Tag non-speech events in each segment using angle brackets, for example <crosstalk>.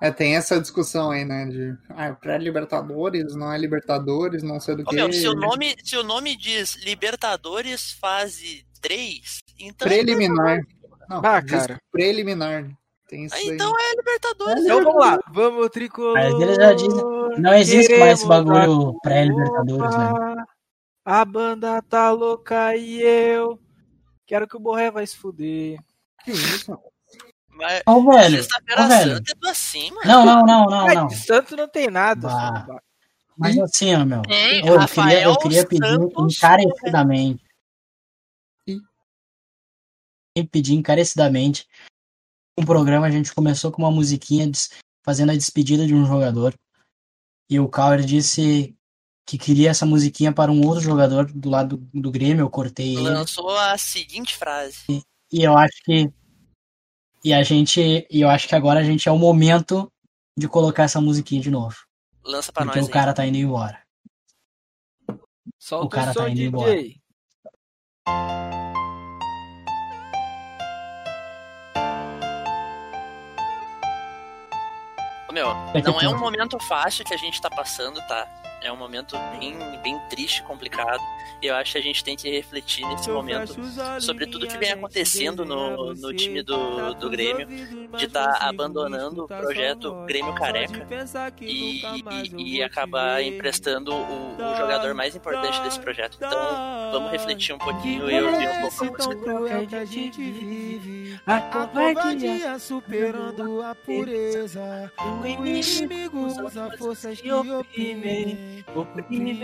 É, tem essa discussão aí, né? De ah, pré-Libertadores, não é Libertadores, não sei do que. meu, se, o nome, se o nome diz Libertadores fase 3, então. Preliminar. Não, Ah, cara. preliminar. Tem isso Ah, aí. então é Libertadores. Então vamos lá. Vamos, tricolor. Não existe mais esse bagulho pré-Libertadores, né? A banda tá louca e eu quero que o Borré vai se fuder. Que isso? Mas Ô, velho. sexta-feira Ô, velho. santa é tudo assim, mano. Não, não, não, não, não. de Santo não tem nada. Bah. Mas assim, ó, meu. Ô, eu, queria, Rafael eu queria pedir Santos. encarecidamente. E pedir encarecidamente. Um programa a gente começou com uma musiquinha des- fazendo a despedida de um jogador. E o Cauer disse que queria essa musiquinha para um outro jogador do lado do, do Grêmio. Eu cortei ele. Lançou a seguinte frase. E eu acho que. E a gente. E eu acho que agora a gente é o momento de colocar essa musiquinha de novo. Lança pra Porque nós o aí. cara tá indo embora. Solta O cara som, tá indo DJ. embora. Meu, É não é um momento fácil que a gente tá passando, tá? É um momento bem, bem triste, complicado. E eu acho que a gente tem que refletir nesse momento sobre tudo que vem acontecendo no, no time do, do Grêmio, de estar abandonando o projeto Grêmio Careca e, e, e acabar emprestando o, o jogador mais importante desse projeto. Então, vamos refletir um pouquinho e ouvir um pouco a música. A covardia superando a pureza. O inimigo usa forças que oprimem. Oprimem.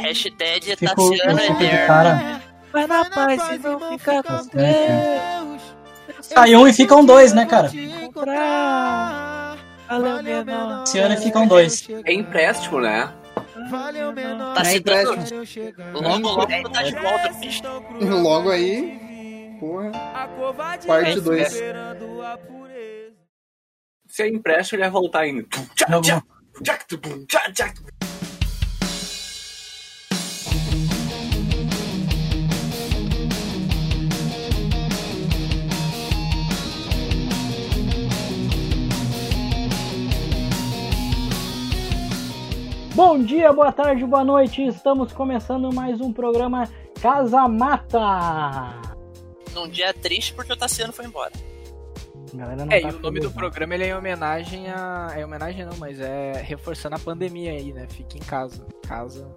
Hashtag Ficou, Tassiano ficou de Eterno. cara. Vai na paz e não fica com Tá Deus. Sai um e ficam dois, né, cara? Valeu, menor. Esse ano ficam dois. É empréstimo, né? Valeu, menor. Tá É citando? empréstimo. Logo, logo tu tá de volta, bicho. <laughs> Logo aí, porra. Parte 2. Se é empréstimo, ele vai voltar indo. Não, Tchac, Bom dia, boa tarde, boa noite. Estamos começando mais um programa Casa Mata. Num dia triste porque o Tassiano foi embora. Não É, tá e o nome do programa ele é em homenagem a. É homenagem não, mas é reforçando a pandemia aí, né? Fique em casa. Casa.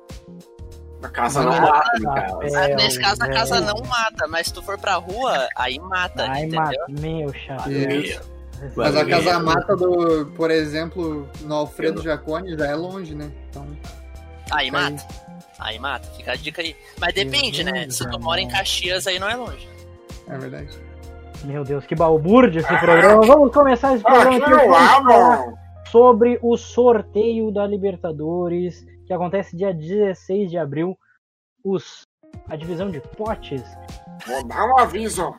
A casa não Ah, mata, no tá. caso. É, Ah, Nesse caso, a é. casa não mata, mas se tu for pra rua, aí mata, entendeu? mata. Meu chato. Mas a casa mata do, por exemplo, no Alfredo Jaconi já é longe, né? Então, Aí Aí. mata. Aí mata, fica a dica aí. Mas depende, né? Deus Se tu mora em. Caxias, aí não é longe. é verdade. Meu Deus, que balbúrdia esse programa. Vamos começar esse programa aqui vamos falar sobre o sorteio da Libertadores, que acontece dia 16 de abril. Os, a divisão de potes. Vou dar um aviso.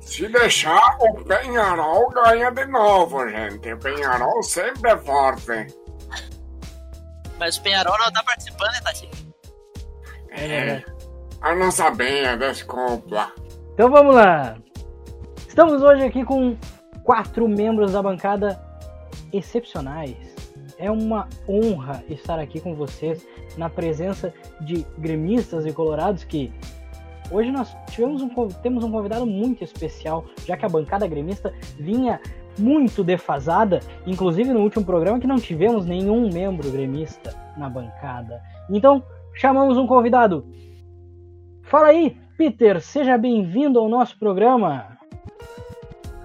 Se deixar, o Penharol ganha de novo, gente. O Penharol sempre é forte. Mas o Penharol não tá participando, né, Tati? É. Eu não sabia, desculpa. Então vamos lá. Estamos hoje aqui com quatro membros da bancada excepcionais. É uma honra estar aqui com vocês na presença de gremistas e colorados que hoje nós tivemos um, temos um convidado muito especial, já que a bancada gremista vinha muito defasada, inclusive no último programa que não tivemos nenhum membro gremista na bancada. Então, chamamos um convidado. Fala aí, Peter, seja bem-vindo ao nosso programa.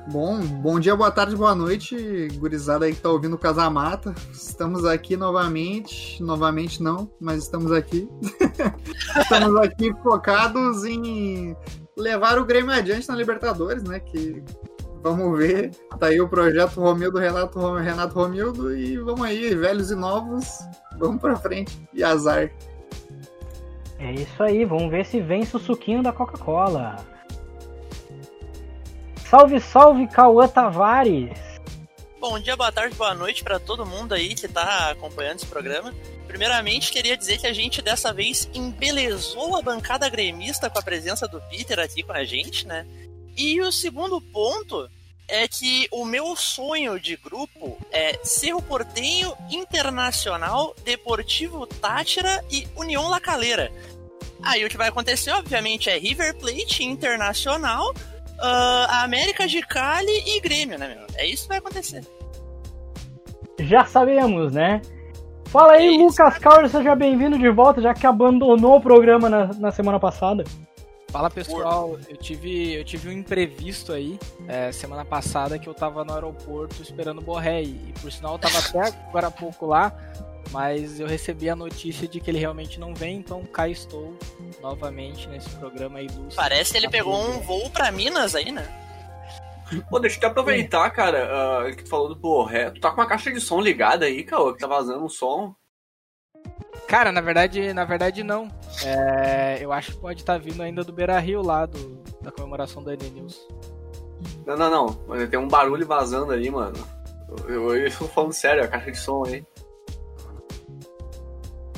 Bom, bom dia, boa tarde, boa noite, gurizada aí que tá ouvindo o Casamata. Estamos aqui novamente, novamente não, mas estamos aqui. <laughs> estamos aqui focados em levar o Grêmio adiante na Libertadores, né? Que vamos ver. Tá aí o projeto Romildo, Renato, Renato Romildo e vamos aí, velhos e novos, vamos pra frente. E azar. É isso aí, vamos ver se vence o suquinho da Coca-Cola. Salve, salve, Cauã Tavares. Bom dia, boa tarde, boa noite pra todo mundo aí que tá acompanhando esse programa. Primeiramente, queria dizer que a gente dessa vez embelezou a bancada gremista com a presença do Peter aqui com a gente, né? E o segundo ponto é que o meu sonho de grupo é Cerro Portenho, Internacional, Deportivo Tátira e União La Calera. Aí o que vai acontecer, obviamente, é River Plate, Internacional, uh, América de Cali e Grêmio, né, meu? É isso que vai acontecer. Já sabemos, né? Fala aí, É. Lucas Cauro, seja bem-vindo de volta, já que abandonou o programa na, na semana passada. Fala pessoal, eu tive, eu tive um imprevisto aí é, semana passada que eu tava no aeroporto esperando o Borré e, e por sinal eu tava até <laughs> agora há pouco lá, mas eu recebi a notícia de que ele realmente não vem, então cá estou novamente nesse programa aí do. Parece que ele pegou um voo pra Minas aí, né? Pô, deixa eu te aproveitar, cara, ah, que tu falou do Borré. Tu tá com uma caixa de som ligada aí, cara, que tá vazando um som. Cara, na verdade, na verdade não. É, eu acho que pode estar vindo ainda do Beira Rio lá, do, da comemoração da Enem News. Não, não, não. Mas tem um barulho vazando ali, mano. Eu, eu, eu tô falando sério, a caixa de som aí.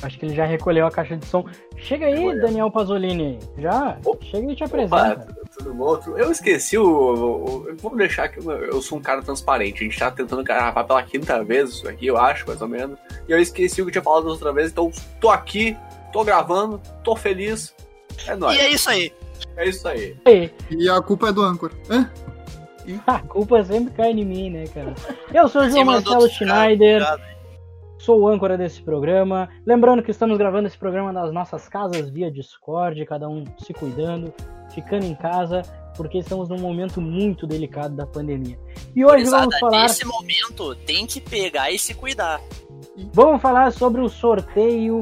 Acho que ele já recolheu a caixa de som. Chega aí. Daniel Pasolini. Já? Opa. Chega e te Opa, apresenta. tu- tudo bom? Eu esqueci o. o- o- Vamos deixar que eu, eu sou um cara transparente. A gente tá tentando gravar pela quinta vez isso aqui, eu acho, mais ou menos. E eu esqueci o que eu tinha falado da outra vez, então tô aqui, tô gravando, tô feliz. É nóis. E é isso aí. É isso aí. E a culpa é do âncora. Hã? <laughs> a culpa sempre cai em mim, né, cara? Eu sou o João Marcelo Schneider. ligado. Sou o âncora desse programa. Lembrando que estamos gravando esse programa nas nossas casas via Discord, cada um se cuidando, ficando em casa, porque estamos num momento muito delicado da pandemia. E hoje Gurizada, vamos falar, Nesse momento, tem que pegar e se cuidar. vamos falar sobre o sorteio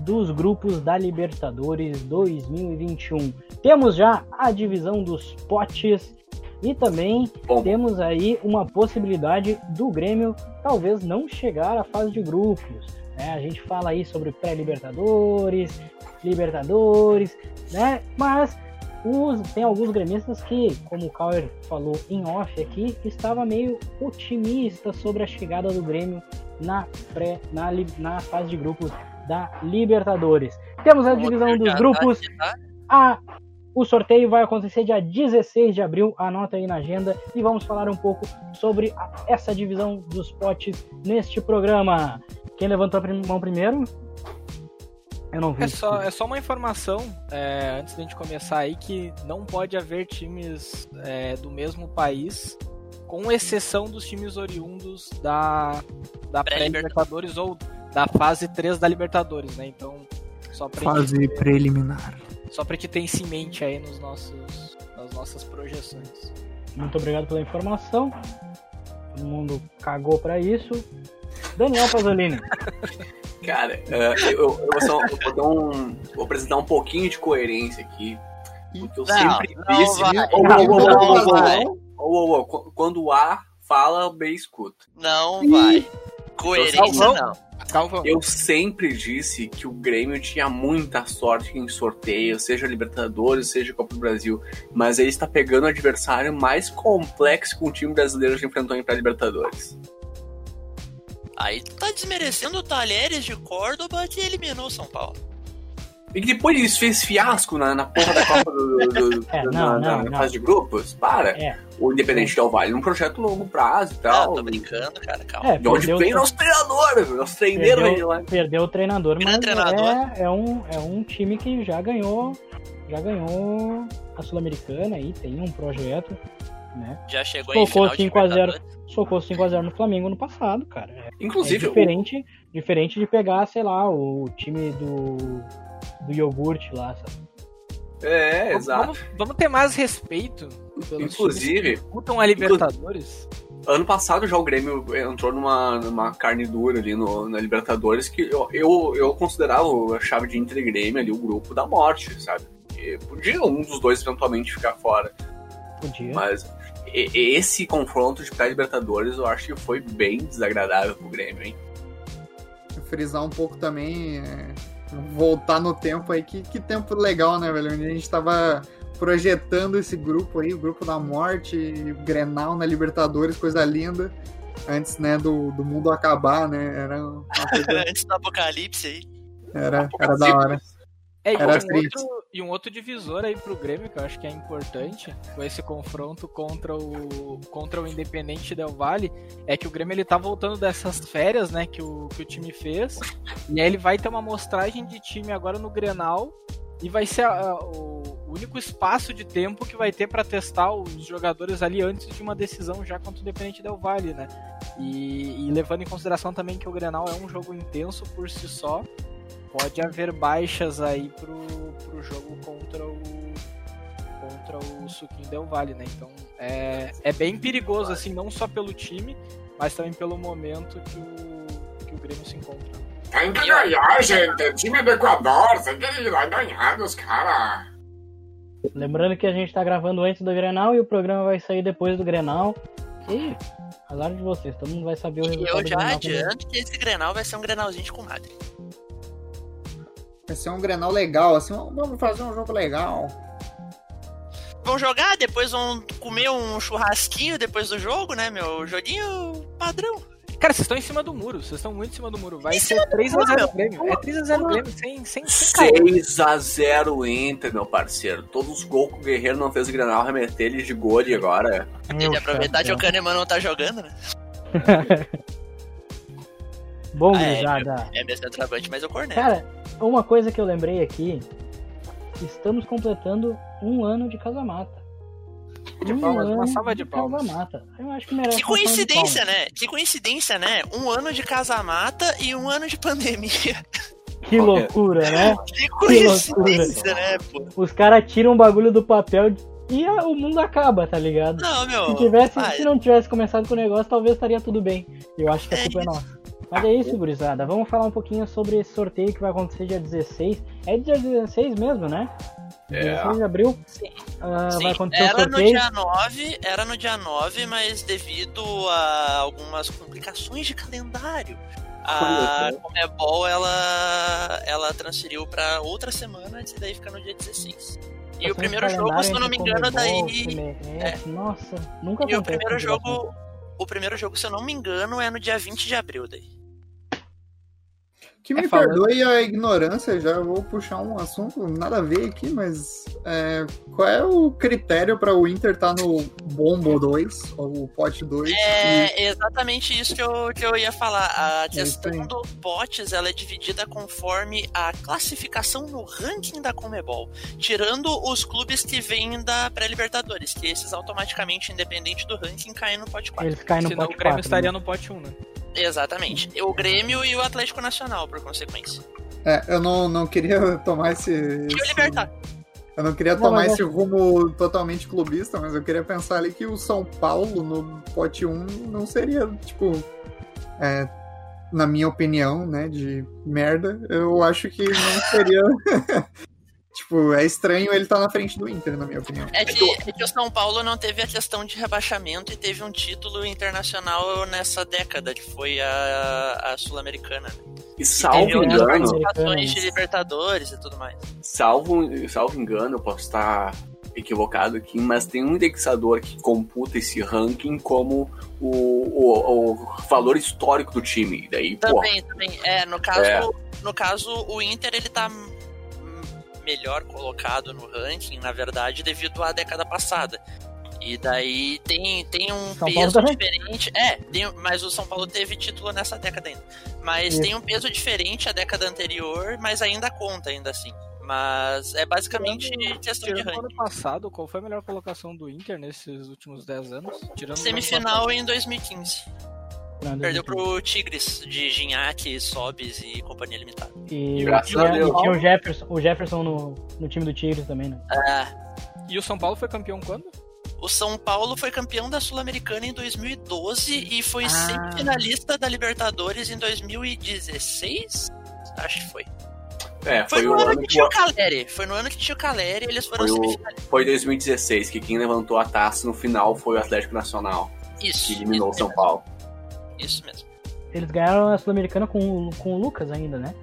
dos grupos da Libertadores 2021. Temos já a divisão dos potes e também Bom, temos aí uma possibilidade do Grêmio talvez não chegar à fase de grupos. né? A gente fala aí sobre pré-libertadores, libertadores, né? Mas os- tem alguns gremistas que, como o Cauer falou em off aqui, estava meio otimista sobre a chegada do Grêmio na pré, na, na fase de grupos da Libertadores. Temos a divisão dos grupos a, o sorteio vai acontecer dia 16 de abril, anota aí na agenda e vamos falar um pouco sobre a- essa divisão dos potes neste programa. Quem levantou a mão primeiro? Eu não vi. É só, é só uma informação, é, antes da gente começar aí, que não pode haver times é, do mesmo país, com exceção dos times oriundos da, da pré-Libertadores ou da fase 3 da Libertadores, né? Então, só pra, gente, Fase preliminar. Só pra gente ter isso em mente aí nos nossos, nas nossas projeções. Muito obrigado pela informação. Todo mundo cagou pra isso. Daniel Pasolini. <laughs> cara, é, eu, eu vou, só- eu vou dar um- vou apresentar um pouquinho de coerência aqui. Porque eu Não, sempre disse. Quando o A fala, o B escuta. Não vai. Coerência Salvão. não. Calvão. Eu sempre disse que o Grêmio tinha muita sorte em sorteio, seja Libertadores, seja Copa do Brasil. Mas ele está pegando o adversário mais complexo que um time brasileiro já enfrentou em pré-Libertadores. Aí tá desmerecendo o Talheres de Córdoba que eliminou o São Paulo. E que depois isso fez fiasco na, na porra da Copa do, do- do- <laughs> É, na, não, na- não, na não. fase de grupos. Para. É. O Independente Del Vale num projeto longo prazo e Ah, tal. tô brincando, cara, calma. É, de onde perdeu, vem nosso treinador, nosso treineiro aí lá. perdeu, perdeu o treinador, Grande mas treinador. É, é, um, é um time que já ganhou já ganhou a Sul-Americana aí, tem um projeto, né? Já chegou em Tocou final de 5 a 0. Libertadores. Socou 5x0 no Flamengo no passado, cara. É, é Inclusive, o- diferente, diferente de pegar, sei lá, o time do, do iogurte lá, sabe? é, Vamos- exato. Vamos, vamos ter mais respeito Inclusive- disputam a Libertadores. Ano passado já o Grêmio entrou numa, numa carne dura ali no, na Libertadores que eu, eu, eu considerava a chave de Inter e Grêmio ali o grupo da morte, sabe? E podia um dos dois eventualmente ficar fora. Podia. Mas e- esse confronto de pré-Libertadores eu acho que foi bem desagradável pro Grêmio, hein? Frisar um pouco também, é, voltar no tempo aí, que, que tempo legal, né, velho? Onde a gente tava projetando esse grupo aí, o grupo da morte, o Grenal na Libertadores, coisa linda. Antes, né, do, do mundo acabar, né? Era uma coisa, <laughs> Antes do apocalipse aí. era, era da hora. É, e Era um triste. outro, e um outro divisor aí pro Grêmio que eu acho que é importante com esse confronto contra o contra o Independente Del Valle é que o Grêmio ele tá voltando dessas férias, né, que o, que o time fez. E aí ele vai ter uma amostragem de time agora no Grenal e vai ser a, o único espaço de tempo que vai ter para testar os jogadores ali antes de uma decisão já contra o Independente Del Valle, né? E, e levando em consideração também que o Grenal é um jogo intenso por si só, pode haver baixas aí pro, pro jogo contra o contra o Suquinho Del Valle, né? Então é, é bem perigoso assim, não só pelo time, mas também pelo momento que o, que o Grêmio se encontra. Tem que ganhar, gente. Time do Equador, tem que ir lá ganhar dos caras. Lembrando que a gente tá gravando antes do Grenal e o programa vai sair depois do Grenal. E azar de vocês, todo mundo vai saber o E resultado eu do já Grenal também. adianto que esse Grenal vai ser um Grenalzinho de comadre. Vai ser um Grenal legal, assim, vamos fazer um jogo legal. Vão jogar, depois vão comer um churrasquinho depois do jogo, né, meu? Joguinho padrão. Cara, vocês estão em cima do muro, vocês estão muito em cima do muro. Vai Em ser cima do 3x0 muro, Grêmio. É 3x0 Grêmio, sem, sem, sem caô. 6x0 Inter, meu parceiro. Todos os gols que o Guerreiro não fez o Granal, remeter ele de gol e agora. Tem Meu que aproveitar que o Kahneman não tá jogando, né? <laughs> Bom, Ah, é, gurizada. É meu centroavante, mas eu corneto. Cara, uma coisa que eu lembrei aqui. Estamos completando um ano de Casamata. De palmas, uma salva de palmas. Casamata. Eu acho que merece Que coincidência, né? Que coincidência, né? Um ano de casa-mata e um ano de pandemia. Que loucura, né? Que loucura. coincidência, né, pô? Os caras tiram o bagulho do papel e a- o mundo acaba, tá ligado? Não, meu. Se, tivesse, se não tivesse começado com o negócio, talvez estaria tudo bem. Eu acho que a É culpa é nossa. Mas é isso, gurizada. Vamos falar um pouquinho sobre esse sorteio que vai acontecer dia 16. É dia 16 mesmo, né? É. 16 de abril. Sim. Ah, Sim, vai acontecer o era no sorteio. dia 9, era no dia 9, mas devido a algumas complicações de calendário, a Comebol ela, ela transferiu pra outra semana e daí fica no dia 16. E o Passando primeiro jogo, se eu não me engano, Comebol, daí. CMF, Nossa, nunca E o primeiro jogo. O primeiro jogo, se eu não me engano, é no dia 20 de abril daí. Que me É, falando- perdoe a ignorância, já vou puxar um assunto nada a ver aqui, mas é, qual é o critério para o Inter estar no Bombo 2, ou Pote 2? É exatamente isso que eu, que eu ia falar. A questão aí. do potes ela é dividida conforme a classificação no ranking da Comebol, tirando os clubes que vêm da pré-Libertadores, que esses automaticamente, independente do ranking, caem no pote 4. Eles caem no Senão pote o Grêmio 4, estaria né? no pote 1, né? Exatamente. O Grêmio e o Atlético Nacional, por consequência. É, eu não, não queria <laughs> tomar esse. E o esse- Libertar. Eu não queria Não, tomar mas esse rumo totalmente clubista, mas eu queria pensar ali que o São Paulo no pote 1 não seria, tipo. é, na minha opinião, né, de merda, eu acho que não seria. <laughs> tipo, é estranho ele estar na frente do Inter, na minha opinião. É que, é que o São Paulo não teve a questão de rebaixamento e teve um título internacional nessa década, que foi a, a Sul-Americana. né? E E salvo teve outras engano, participações de Libertadores e tudo mais. salvo, salvo engano, eu posso estar equivocado aqui, mas tem um indexador que computa esse ranking como o, o, o valor histórico do time. Daí, pô, Também, também. É, no caso, É. no caso, o Inter ele tá melhor colocado no ranking, na verdade, devido à década passada. E daí tem, tem um São peso diferente. É, tem- mas o São Paulo teve título nessa década ainda. Mas Isso. tem um peso diferente à década anterior, mas ainda conta, ainda assim. Mas é basicamente questão de Tirando o ano ranking. passado, qual foi a melhor colocação do Inter nesses últimos 10 anos? Tirando ano Semifinal em 2015. Não, Perdeu 2015. pro Tigres de Gignac, Sobis e Companhia Limitada. E, Graças e- a Deus. e tinha o Jefferson, o Jefferson no, no time do Tigres também, né? É. E o São Paulo foi campeão quando? O São Paulo foi campeão da Sul-Americana em 2012 e foi Ah. semifinalista da Libertadores em 2016? Acho que foi. é, Foi, foi, no o ano ano que tinha o Caleri. Foi no ano que tinha o Caleri e eles foram Foi o- semifinalistas. foi 2016, que quem levantou a taça no final foi o Atlético Nacional, Isso. que eliminou o São Paulo. Isso mesmo. Eles ganharam a Sul-Americana com, com o Lucas ainda, né?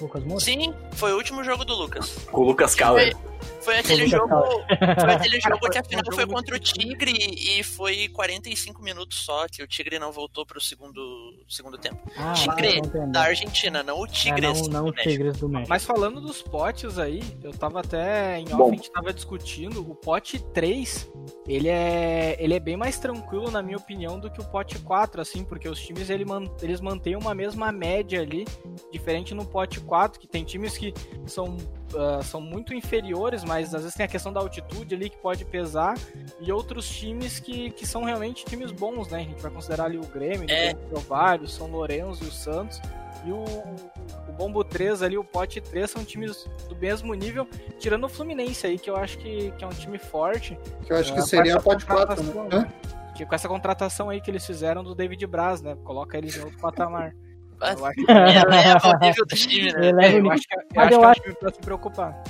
Lucas Moura? Sim, foi o último jogo do Lucas. Com o Lucas Cauer. Foi aquele jogo. Foi aquele jogo que a Foi final foi contra o Tigre e foi 45 minutos só que o Tigre não voltou pro segundo, segundo tempo. Ah, Tigre da Argentina, não o É, Tigres. não, não do os México. Tigres do México. Mas falando dos potes aí, eu tava até em off, Bom. a gente tava discutindo, o pote 3, ele é, ele é bem mais tranquilo, na minha opinião, do que o pote 4, assim, porque os times ele man- eles mantêm uma mesma média ali, diferente no pote 4, que tem times que são, ah, são muito inferiores, mas às vezes tem a questão da altitude ali que pode pesar, e outros times que, que são realmente times bons, né? A gente vai considerar ali o Grêmio, É. o o São Lourenço e o Santos. E o, o Bombo 3 ali, o Pote 3 são times do mesmo nível, tirando o Fluminense aí, que eu acho que, que é um time forte. Que eu acho que É, seria a com pote essa 4, né? Que com essa contratação aí que eles fizeram do David Braz, né? Coloca eles em outro patamar. <laughs> Mas Eu acho <laughs> que, eleva o nível do time, né? É, o eu acho que, eu Mas acho eu que é acho- time pra se preocupar.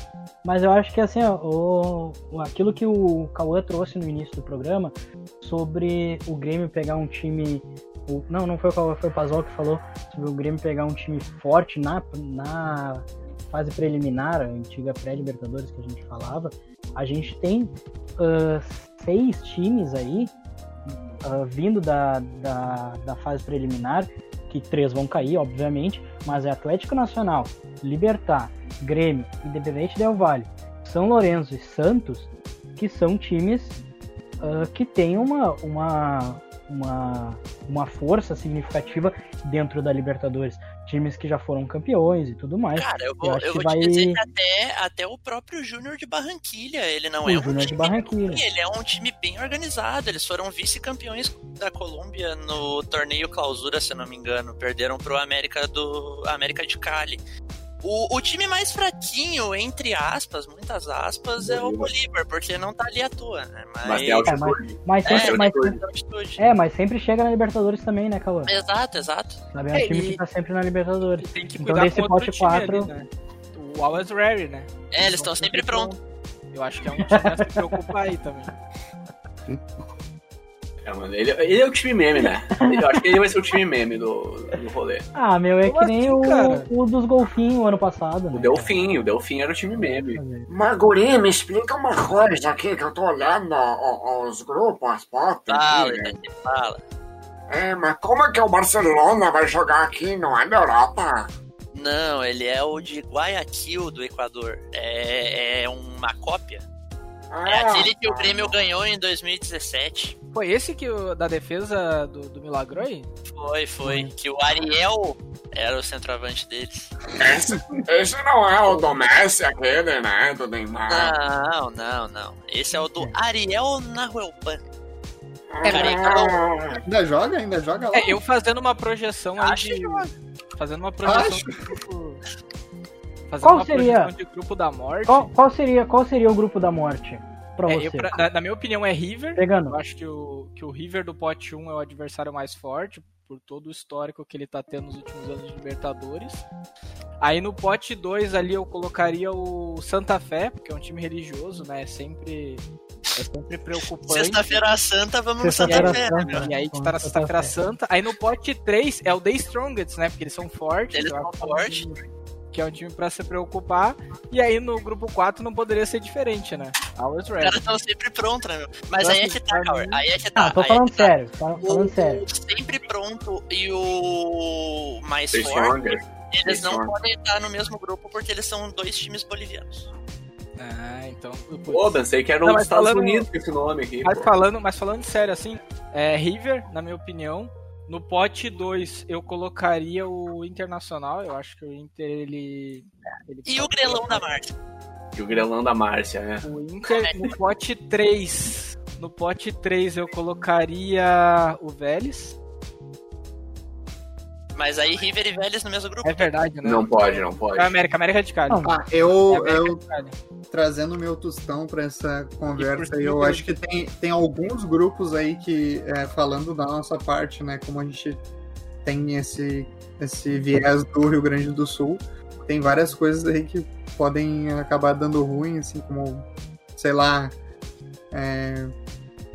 Mas eu acho que assim, ó, o, o- aquilo que o Cauã trouxe no início do programa sobre o Grêmio pegar um time. o- não, não foi o Cauã, foi o Pazol que falou sobre o Grêmio pegar um time forte na, na fase preliminar, a antiga pré-Libertadores que a gente falava. A gente tem ah, seis times aí ah, vindo da, da, da fase preliminar, que três vão cair, obviamente, mas é Atlético Nacional, Libertar, Grêmio, Independente Del Vale, São Lourenço e Santos, que são times ah, que têm uma, uma, uma, uma força significativa dentro da Libertadores. Times que já foram campeões e tudo mais. Cara, eu Eu vou, eu que vou vai- te dizer que até, até o próprio Júnior de Barranquilha, ele não O é um Júnior de time Barranquilha. ruim, ele é um time bem organizado. Eles foram vice-campeões da Colômbia no torneio clausura, se eu não me engano. Perderam pro América do América de Cali. O, o time mais fraquinho, entre aspas, muitas aspas, é o Bolívar, porque não tá ali à toa, né? Mas, Mas tem É, altitude. Mas sempre, É, mas, altitude. altitude. é, mas sempre chega na Libertadores também, né, Cauã? Exato, exato. Sabe? É um É, time e- que tá sempre na Libertadores. Tem que Então, cuidar desse outro pote time quatro- ali, né? O Always Ready, né? É, eles estão sempre prontos. Eu acho que é um time a se preocupar aí também. <laughs> É, mano, ele, ele é o time meme, né? Eu acho que ele vai ser o time meme do, do rolê. Ah, meu, é Como que nem assim, o, o dos golfinhos ano passado, O né? Delfim, o Delfim era o time meme. Mas, guri, me explica uma coisa aqui que eu tô olhando ó, os grupos, as fotos. Fala, aqui, né? fala. É, mas como é que o Barcelona vai jogar aqui? Não é na Europa? Não, ele é o de Guayaquil, do Equador. É, é uma cópia. É Ah, aquele que o Grêmio ganhou em 2017. Foi esse que o, da defesa do, do Milagroi? Foi, foi. Que o Ariel era o centroavante deles. Esse, esse não é o do Messi, aquele, né? Do Neymar. Não, não, não. Esse é o do Ariel Nahuelpan. Ah, Cara, Ainda joga? Ainda joga lá? É, eu fazendo uma projeção aí Acho de. que Fazendo uma projeção Acho. de. Fazendo Qual uma seria? projeção de grupo da morte. Qual, qual seria, qual seria o grupo da morte pra É, você? eu, pra- na, na minha opinião, é River. Pegando. Eu acho que o, que o River do pote 1 é o adversário mais forte, por todo o histórico que ele tá tendo nos últimos anos de Libertadores. Aí no pote 2 ali eu colocaria o Santa Fé, porque é um time religioso, né? É sempre, é sempre preocupante. Sexta-feira Santa, vamos no Santa Fé. Santa. né, meu? E aí a gente tá na sexta-feira santa. Aí no pote 3 é o The Strongest, né? Porque eles são fortes. Eles são que um fortes. Que é um time pra se preocupar. E aí no grupo 4 não poderia ser diferente, né? Always Os ready. caras estão sempre prontos, né, meu? Mas Eu aí é que tá, Cauê. mim- Aí é que tá. Ah, tô é falando tá. sério, tá falando O sério. sempre pronto e o mais The forte, eles não podem estar no mesmo grupo porque eles são dois times bolivianos. Ah, então. Pô, pensei que era um Não, mas Estados falando- Unidos com esse nome aqui. Mas pô. falando, mas falando sério, assim, é, River, na minha opinião. No pote 2, eu colocaria o Internacional. Eu acho que o Inter, ele. ele E o grelão da Márcia? E o Grelão da Márcia, né? O Inter, no pote 3. No pote 3, eu colocaria o Vélez. Mas aí River e Vélez no mesmo grupo. É verdade, né? Não pode, não pode. É América, América de Cali. Ah, É a eu, América eu trazendo meu tostão para essa conversa, eu acho que tem, tem alguns grupos aí que, é, falando da nossa parte, né, como a gente tem esse, esse viés do Rio Grande do Sul, tem várias coisas aí que podem acabar dando ruim, assim, como, sei lá, é,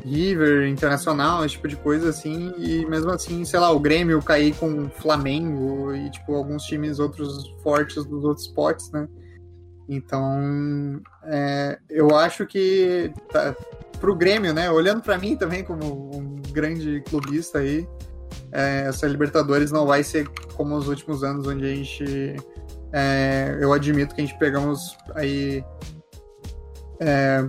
River, Internacional, esse tipo de coisa, assim, e mesmo assim, sei lá, o Grêmio cair com o Flamengo e, tipo, alguns times outros fortes dos outros spots, né? Então, é, eu acho que tá, pro Grêmio, né, olhando para mim também como um grande clubista aí, é, essa Libertadores não vai ser como os últimos anos, onde a gente, é, eu admito que a gente pegamos aí... É.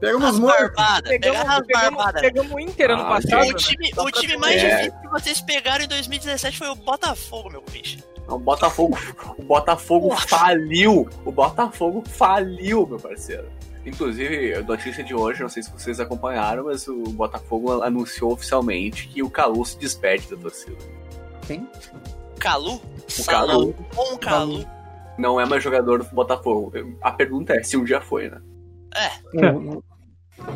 Pegamos As mortos. barbadas, Pegamos, pegamos, barbadas. pegamos o Inter ano Ah, passado. O né? time, Só o time mais. É. difícil que vocês pegaram em 2017 foi o Botafogo, meu bicho. O Botafogo, o Botafogo faliu. O Botafogo faliu, meu parceiro. Inclusive, a notícia de hoje, não sei se vocês acompanharam, mas o Botafogo anunciou oficialmente que o Calu se despede da torcida. Quem? Calu? O. Calu Com Calu. não é mais jogador do Botafogo. A pergunta é se um dia foi, né? O-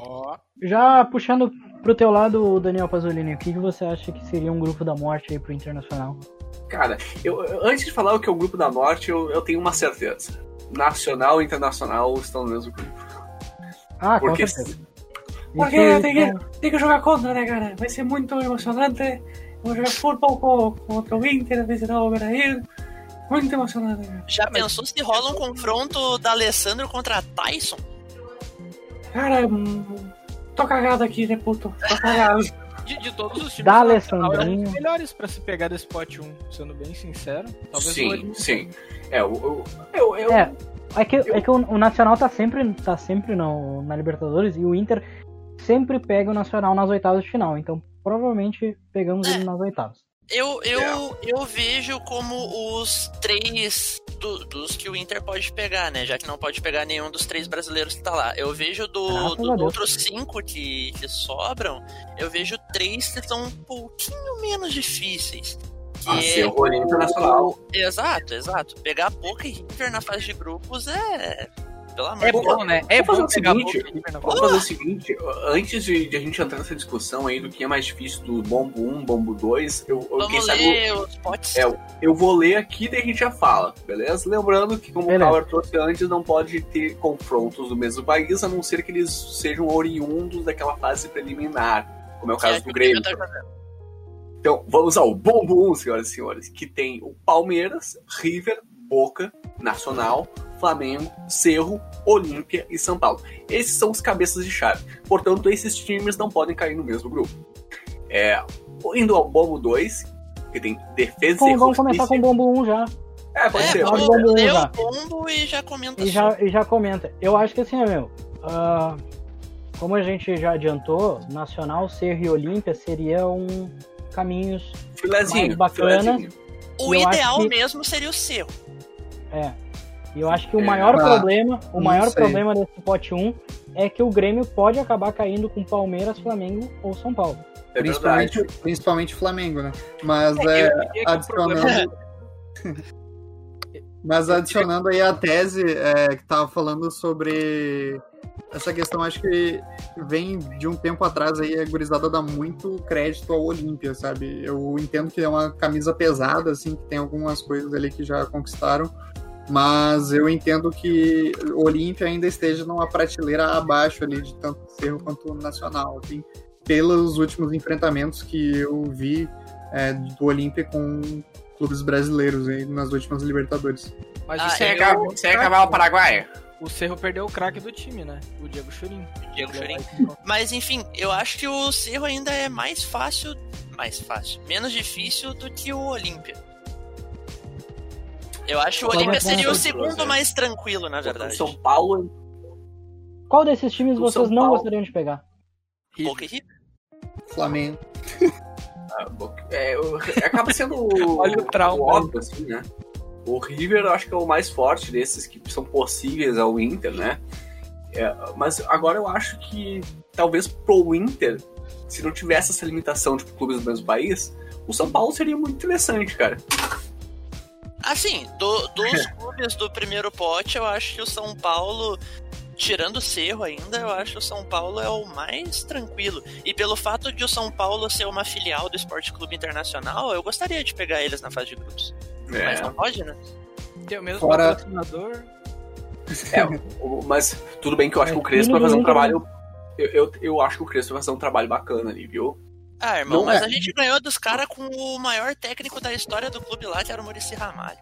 Ó, Já puxando pro teu lado, Daniel Pasolini, o que, que você acha que seria um grupo da morte aí pro Internacional? Cara, eu, antes de falar o que é o grupo da morte, eu, eu tenho uma certeza. Nacional e internacional estão no mesmo grupo. Ah, Porque com certeza. Porque Isso- tem que, tem que jogar contra, né, cara? Vai ser muito emocionante. Vou jogar futebol com, contra o Inter, não, o Brasil. Muito emocionante, cara. Já pensou se rola um confronto da Alessandro contra Tyson? Cara, tô cagado aqui, né, puto? Tô cagado. <laughs> de, de todos os times Da Nacional, é um Alessandrinho. dos melhores pra se pegar desse pote 1, sendo bem sincero. Talvez sim, sim. É, eu, eu, eu, eu- É, é que, é que o, o Nacional tá sempre, tá sempre no, na Libertadores e o Inter sempre pega o Nacional nas oitavas de final. Então, provavelmente pegamos ele nas oitavas. Eu, eu, eu vejo como os três do- dos que o Inter pode pegar, né? Já que não pode pegar nenhum dos três brasileiros que tá lá. Eu vejo do, Graças do a Deus. outros cinco que, que sobram, eu vejo três que são um pouquinho menos difíceis. Que Ah, é Olímpio Internacional. Exato, exato. Pegar Boca e River na fase de grupos é. Pelo amor É de Deus. bom, né? É Vamos bom fazer o seguinte, e Vamos fazer o seguinte, antes de, de a gente entrar nessa discussão aí do que é mais difícil do bombo 1, bombo 2, eu, eu quem sabe- os potes. É, eu vou ler aqui e daí a gente já fala, beleza? Lembrando que, como Beleza. o Power trouxe antes, não pode ter confrontos do mesmo país, a não ser que eles sejam oriundos daquela fase preliminar, como é o é caso que do Grêmio. tá. Então, vamos ao bombo 1, senhoras e senhores, que tem o Palmeiras, River, Boca, Nacional, Flamengo, Cerro, Olímpia e São Paulo. Esses são os cabeças de chave. Portanto, esses times não podem cair no mesmo grupo. É, indo ao bombo 2, que tem defesa Bom, e vamos começar com o. Bombo 1 já. É, pode É, ser. vamos- vamos vamos ler lá. o bombo e já comenta E já, e já comenta. Eu acho que assim, meu. ah, como a gente já adiantou, Nacional, Cerro e Olímpia seriam caminhos. Filezinho, mais bacana. filezinho. O ideal que- mesmo seria o seu. É. E eu acho que o É, maior ah, problema, o maior problema desse pote 1 é que o Grêmio pode acabar caindo com Palmeiras, Flamengo ou São Paulo. É principalmente, verdade. principalmente Flamengo, né? Mas é, diria que o problema- adicionando. <laughs> Mas adicionando aí a tese é, que tava falando sobre essa questão, acho que vem de um tempo atrás aí, a gurizada dá muito crédito ao Olímpia, sabe? Eu entendo que é uma camisa pesada, assim, que tem algumas coisas ali que já conquistaram, mas eu entendo que o Olímpia ainda esteja numa prateleira abaixo ali de tanto Cerro quanto Nacional, assim, pelos últimos enfrentamentos que eu vi é, do Olímpia com clubes brasileiros aí nas últimas Libertadores. Mas Ah, é, Você quer, você quer acabar o Paraguai? o Cerro perdeu o craque do time, né? O Diego Churin. Diego Churin. Mas enfim, eu acho que o Cerro ainda é mais fácil. Mais fácil. Menos difícil do que o Olímpia. Eu acho que o Olímpia é seria o segundo coisa? mais tranquilo, na verdade. São Paulo Qual desses times vocês São não Paulo. gostariam de pegar? Boca e River. Flamengo. <laughs> é, o- acaba sendo <laughs> Olha o trauma. óbvio, assim, né? O River eu acho que é o mais forte desses que são possíveis ao Inter, né? É, mas agora eu acho que talvez pro Inter, se não tivesse essa limitação de clubes do mesmo país, o São Paulo seria muito interessante, cara. Assim, do- dos <laughs> clubes do primeiro pote, eu acho que o São Paulo, tirando o Cerro ainda, eu acho que o São Paulo é o mais tranquilo. E pelo fato de o São Paulo ser uma filial do Esporte Clube Internacional, eu gostaria de pegar eles na fase de grupos. Mas não pode, né? Tem o mesmo Fora- patrocinador. É, mas tudo bem que eu acho É, que o Crespo time vai fazer um trabalho. eu, eu, eu acho que o Crespo vai fazer um trabalho bacana ali, viu? Ah, irmão, Não mas é. a gente ganhou dos caras com o maior técnico da história do clube lá, que era o Murici Ramalho.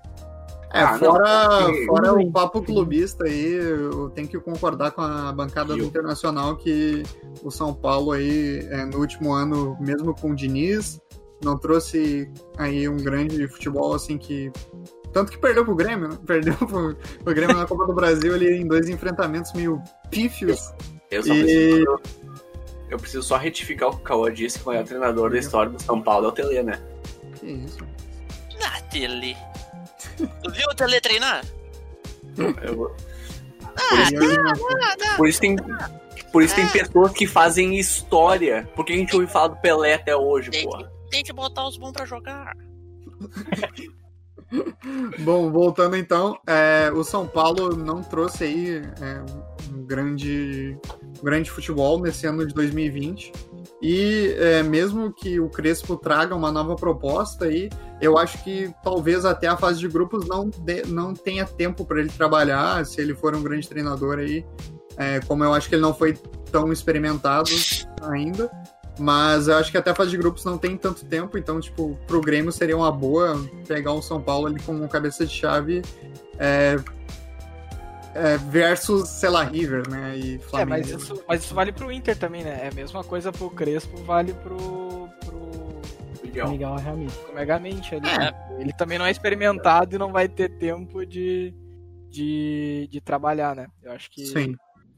É, Ah, não, fora, porque- fora o papo clubista aí, eu tenho que concordar com a bancada do Internacional que o São Paulo aí, é, no último ano, mesmo com o Diniz, não trouxe aí um grande futebol assim que. Tanto que perdeu pro Grêmio, né? <laughs> Perdeu pro, pro Grêmio na Copa do Brasil ali em dois enfrentamentos meio pífios. Eu só E- preciso. Eu preciso só retificar o que o Cauã disse que o maior treinador da história do São Paulo é o Tele, né? Que isso? Na tele. Tu viu o Tele treinar? Eu- Aí eu- por isso tem. Por isso tem pessoas que fazem história. Por que a gente ouve falar do Pelé até hoje, Tem porra? que, tem que botar os bons pra jogar. <laughs> Bom, voltando então, é, o São Paulo não trouxe aí é, um grande, um grande futebol nesse ano de 2020. E é, mesmo que o Crespo traga uma nova proposta aí, eu acho que talvez até a fase de grupos não, dê- não tenha tempo para ele trabalhar, se ele for um grande treinador aí. É, como eu acho que ele não foi tão experimentado ainda. Mas eu acho que até a fase de grupos não tem tanto tempo, então, tipo, pro Grêmio seria uma boa pegar o São Paulo ali como cabeça de chave é, é, versus, sei lá, River, né? E É, Flamengo. mas isso, mas isso vale pro Inter também, né? É a mesma coisa pro Crespo, vale pro, pro, Miguel. Miguel Ramírez. pro Megamente ali. É. né? Ele também não é experimentado e não vai ter tempo de, de, de trabalhar, né? Eu acho que Sim.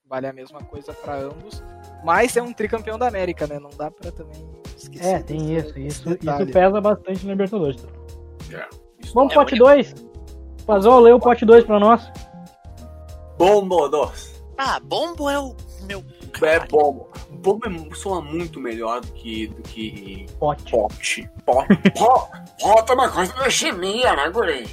vale a mesma coisa pra ambos. Mas é um tricampeão da América, né? Não dá pra também esquecer. É, tem isso. Isso, detalhe. isso pesa bastante na Libertadores. Isso Vamos É, pro pote olha- 2. Fazol, lê o pote 2 pra nós. Bombo dos. Ah, bombo é o meu. É bombo. Bombo é, soa muito melhor do que, do que Pote. pote. Pote. Pô, Volta uma coisa da chimia, né, guri?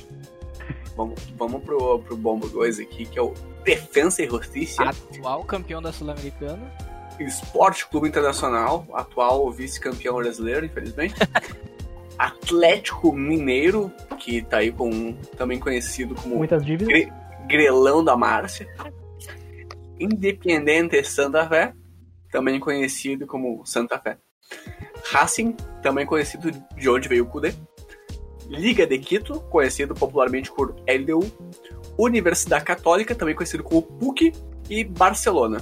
vamos vamos pro, pro bombo 2 aqui, que é o Defensa e Justiça. Atual campeão da Sul-Americana. Esporte Clube Internacional, atual vice-campeão brasileiro, infelizmente. <laughs> Atlético Mineiro, que tá aí com também conhecido como Muitas dívidas. Gre- Grelão da Márcia. Independente Santa Fé, também conhecido como Santa Fé. Racing, também conhecido de onde veio o Cudê. Liga de Quito, conhecido popularmente por LDU. Universidade Católica, também conhecido como PUC. E Barcelona.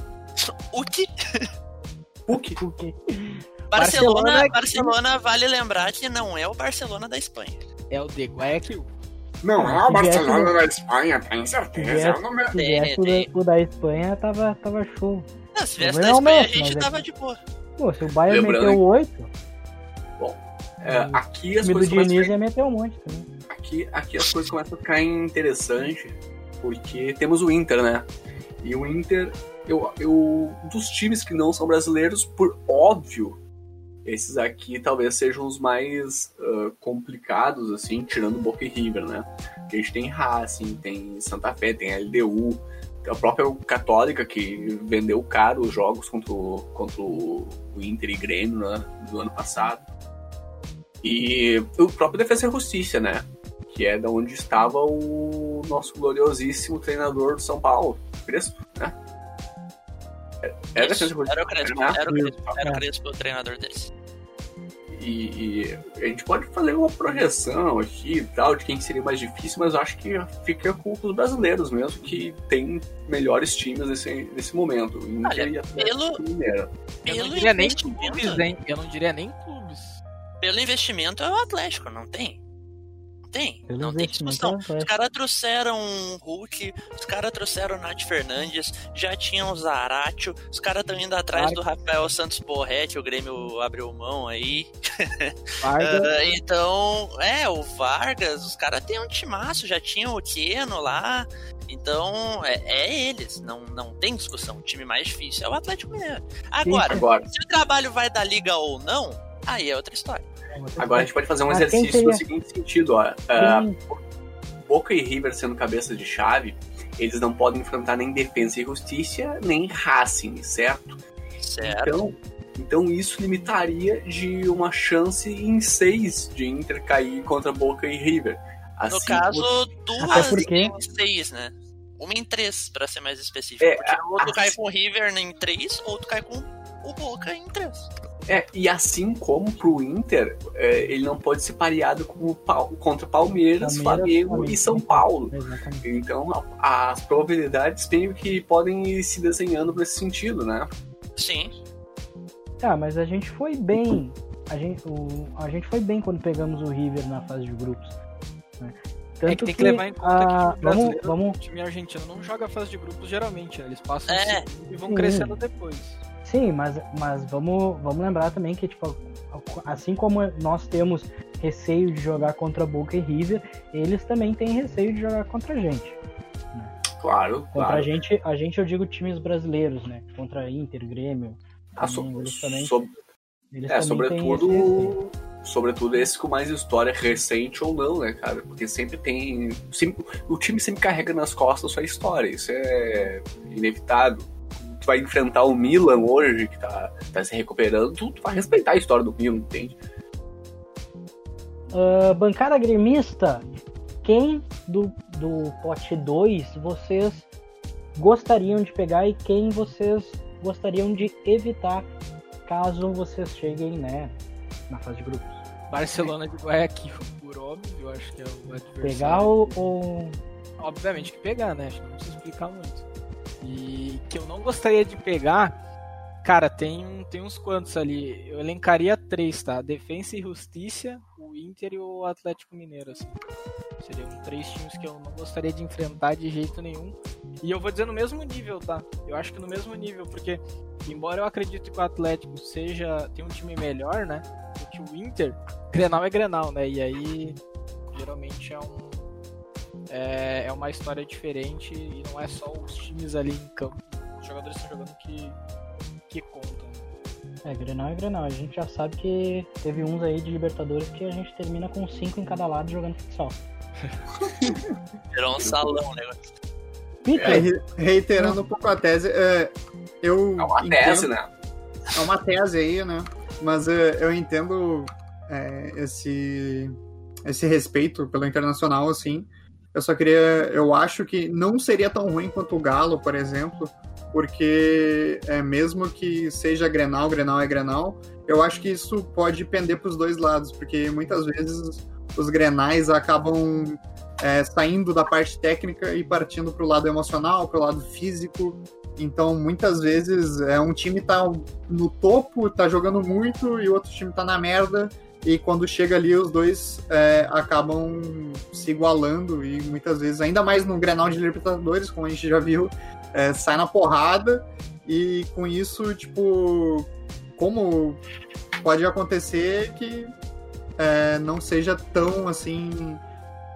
O que? PUC. Porque Barcelona, Barcelona Barcelona, é que- vale lembrar que não é o Barcelona da Espanha. É o de Guayaquil. Não é o Se viesse Barcelona da Espanha, tem certeza. viesse- se tivesse o tem. da, o da Espanha, tava, tava show. Não, se viesse da é Espanha, a gente é tava de boa. Pô, se o Bayern Lembrando meteu 8, É, aqui as coisas começam a Diniz ia meter um monte também. aqui, aqui as coisas começam a ficar interessante, porque temos o Inter, né? E o Inter, eu, eu, dos times que não são brasileiros, por óbvio, esses aqui talvez sejam os mais ah, complicados, assim, tirando Boca e River, né? Porque a gente tem Racing, tem Santa Fé, tem LDU, a própria Católica, que vendeu caro os jogos contra o, contra o Inter e Grêmio né, do ano passado. E o próprio Defesa e Justiça, né? Que é da onde estava o nosso gloriosíssimo treinador do São Paulo, Crespo? Era e Isso. Era o Crespo, era o Crespo, era o É. Crespo o treinador deles. E, e a gente pode fazer uma projeção aqui e tal, de quem seria mais difícil, mas eu acho que fica com os brasileiros mesmo, que tem melhores times nesse, nesse momento. Inter Olha, e pelo- Mineiro. Eu Pelo não diria nem investimento, clubes, hein? Eu não diria nem clubes. pelo investimento é o Atlético, não tem? Tem, Pelo não tem discussão. é Os Atlético. caras trouxeram o Hulk, os caras trouxeram o Nath Fernandes, já tinham o Zaratio, os caras estão indo atrás Vargas. do Rafael Santos Borré, o Grêmio abriu mão aí. <laughs> Ah, então, é, o Vargas, os caras têm um timaço, já tinham o Keno lá. Então, é, é eles, não, não tem discussão. O time mais difícil é o Atlético Mineiro. Agora, Agora, se o trabalho vai da liga ou não, aí é outra história. Agora a gente pode fazer um Ah, exercício seria? no seguinte sentido, ó. Quem- Boca e River sendo cabeça de chave, eles não podem enfrentar nem Defesa e Justiça, nem Racing, certo? Certo? Então, então isso limitaria de uma chance em seis de Inter cair contra Boca e River. No Assim caso, como- duas porque- em seis, né? Uma em três, pra ser mais específico. É, Porque ou tu assim- cai com o River em três, ou tu cai com o Boca em três. É, e assim como pro Inter, é, ele não pode ser pareado com o contra Palmeiras, Palmeiras, Flamengo Flamengo. e São Paulo. Exatamente. Então a- as probabilidades meio que podem ir se desenhando nesse sentido, né? Sim. Tá, mas a gente foi bem. A gente, o, a gente foi bem quando pegamos o River na fase de grupos. né? Tanto É que tem que levar em conta que o a- time vamos, vamos, o time argentino não joga fase de grupos geralmente, né? eles passam É. o e vão Sim. crescendo depois. Sim, mas, mas vamos, vamos lembrar também que, tipo, assim como nós temos receio de jogar contra Boca e River, eles também têm receio de jogar contra a gente. Claro, Contra a claro. gente, a gente eu digo times brasileiros, né? Contra Inter, Grêmio. Ah, so- Flamengo, eles também, so- eles é, têm esse sobretudo, sobretudo esse com mais história recente ou não, né, cara? Porque sempre tem. sempre- o time sempre carrega nas costas sua história, isso é inevitável. Tu vai enfrentar o Milan hoje, que tá, tá se recuperando, tu, tu vai respeitar a história do Milan, entende? Ah, bancada gremista, quem do, do pote 2 vocês gostariam de pegar e quem vocês gostariam de evitar caso vocês cheguem né, na fase de grupos? Barcelona de Guayaquil, por óbvio, eu acho que é o adversário. Pegar ou, ou- Obviamente que pegar, né? Acho que não precisa explicar muito. E que eu não gostaria de pegar, cara, tem, tem uns quantos ali. Eu elencaria três, tá? Defensa e Justiça, o Inter e o Atlético Mineiro, assim. Seriam três times que eu não gostaria de enfrentar de jeito nenhum. E eu vou dizer no mesmo nível, tá? Eu acho que no mesmo nível, porque embora eu acredite que o Atlético seja tem um time melhor, né? Do que o Inter, Grenal é Grenal, né? E aí geralmente é um é, é uma história diferente e não é só os times ali em campo. Os jogadores estão jogando que, que contam. É, Grenal é Grenal. A gente já sabe que teve uns aí de Libertadores que a gente termina com cinco em cada lado jogando futsal. <laughs> Virou um salão o negócio. É, Peter, reiterando um pouco a tese, é, eu É uma entendo- tese, né? é uma tese aí, né? Mas é, eu entendo é, esse, esse respeito pelo internacional, assim. Eu só queria. Eu acho que não seria tão ruim quanto o Galo, por exemplo, porque é, mesmo que seja Grenal, Grenal é Grenal, eu acho que isso pode pender para os dois lados, porque muitas vezes os Grenais acabam é, saindo da parte técnica e partindo para o lado emocional, para o lado físico. Então, muitas vezes, é um time tá no topo, tá jogando muito, e o outro time tá na merda. E quando chega ali, os dois é, acabam se igualando. E muitas vezes, ainda mais no Grenal de Libertadores, como a gente já viu, é, sai na porrada. E com isso, tipo, como pode acontecer que é, não seja tão assim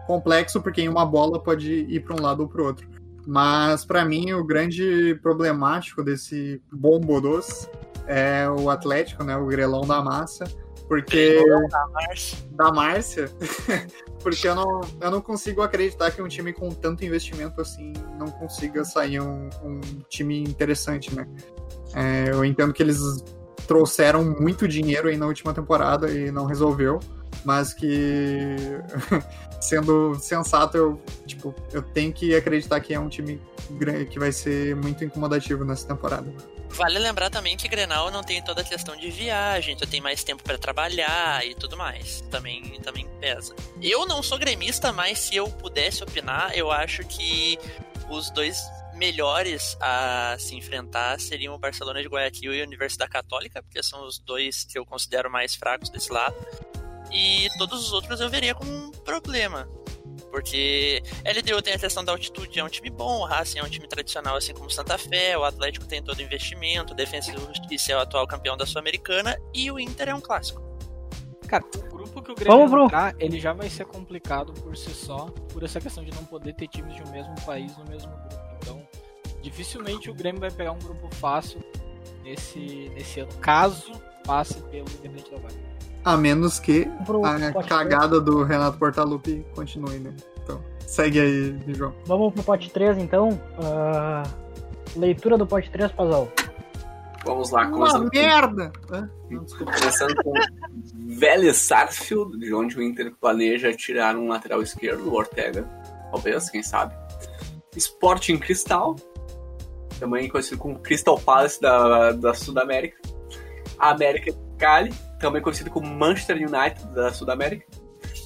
complexo, porque uma bola pode ir para um lado ou para outro. Mas para mim o grande problemático desse bombo doce é o Atlético, né, o grelão da massa, porque Da Márcia. da Márcia, <laughs> porque eu não, eu não consigo acreditar que um time com tanto investimento assim não consiga sair um, um time interessante, né? É, eu entendo que eles trouxeram muito dinheiro aí na última temporada e não resolveu, mas que <laughs> sendo sensato, eu, tipo, eu tenho que acreditar que é um time que vai ser muito incomodativo nessa temporada. Vale lembrar também que Grenal não tem toda a questão de viagem, tu tem mais tempo pra trabalhar e tudo mais. Também, também pesa. Eu não sou gremista, mas se eu pudesse opinar, eu acho que os dois melhores a se enfrentar seriam o Barcelona de Guayaquil e a Universidade Católica, porque são os dois que eu considero mais fracos desse lado. E todos os outros eu veria como um problema. Porque LDU tem a questão da altitude, é um time bom, o Racing é um time tradicional, assim como Santa Fé, o Atlético tem todo o investimento, o Defensa e Justiça é o atual campeão da Sul-Americana e o Inter é um clássico. Cara, o grupo que o Grêmio Vamos entrar, ele já vai ser complicado por si só, por essa questão de não poder ter times de um mesmo país no mesmo grupo. Então, dificilmente o Grêmio vai pegar um grupo fácil nesse, nesse ano, caso passe pelo Independente da Valle. A menos que pro a cagada do Renato Portaluppi continue, né? Então, segue aí, João. Vamos pro pote 3 então. Ah, leitura do pote 3, Pazal. Vamos lá, Uma merda! Começando com Vélez Sarsfield, de onde o Inter planeja tirar um lateral esquerdo, o Ortega. Talvez, quem sabe. Sporting Cristal, também conhecido como Crystal Palace da, da Sudamérica. América de Cali, também conhecido como Manchester United da Sudamérica.